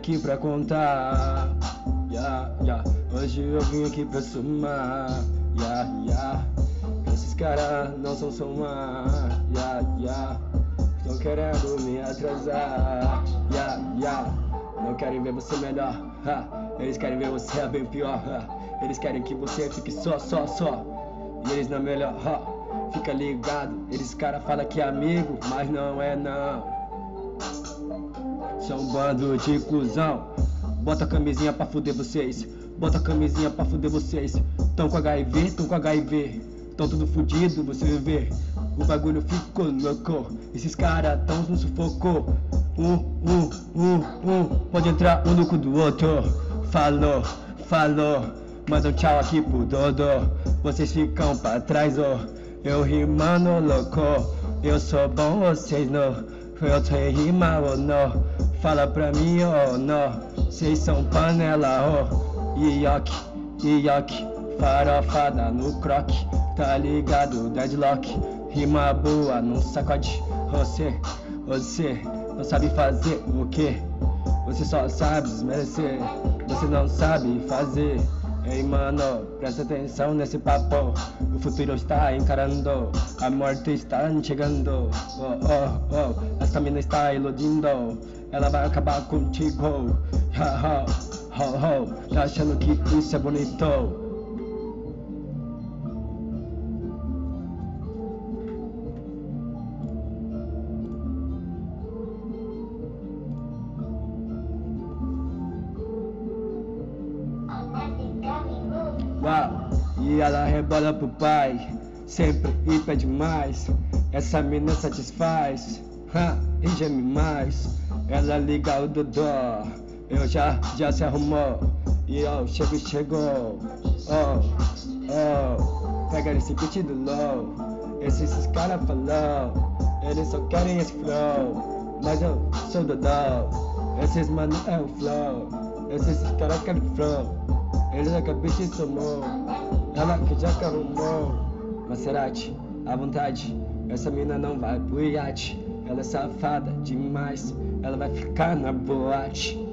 aqui pra contar. Yeah, yeah. Hoje eu vim aqui pra somar. Yeah, yeah. Esses caras não são somar. Yeah, yeah. Estão querendo me atrasar. Yeah, yeah. Não querem ver você melhor. Ha. Eles querem ver você bem pior. Ha. Eles querem que você fique só, só, só. E eles não é melhor. Ha. Fica ligado. Eles cara fala que é amigo, mas não é não. São um bando de cuzão. Bota a camisinha pra fuder vocês. Bota a camisinha pra fuder vocês. Tão com HIV, tão com HIV. Tão tudo fudido, você ver. O bagulho ficou louco. Esses caras tão no sufoco. Um, um, um, um. Pode entrar um no cu do outro. Falou, falou. Manda um tchau aqui pro Dodô. Vocês ficam pra trás, ó. Oh. Eu rimando louco. Eu sou bom, vocês não. Eu tô rima ou não? Fala pra mim, oh não. Vocês são panela, oh. Ioki, ioki. Farofada no croque. Tá ligado, deadlock. Rima boa, não sacode. Você, você não sabe fazer o que? Você só sabe desmerecer. Você não sabe fazer. Ei mano, presta atenção nesse papo. O futuro está encarando, a morte está chegando. Oh oh oh, essa mina está iludindo. Ela vai acabar contigo. Ha ha, ho ho, tá achando que isso é bonito? E ela rebola pro pai, sempre e pede mais. Essa mina satisfaz, ha, e geme mais. Ela liga o dodó, eu já, já se arrumou. E ó, chego chegou, oh, oh. Pega esse beat do low, esses, esses caras falou. Eles só querem esse flow, mas eu sou dodó. Esses mano é o flow, esses caras querem flow. Eles é que a bitch tomou. Ela que já arrumou. Maserati, à vontade? Essa mina não vai pro iate. Ela é safada demais. Ela vai ficar na boate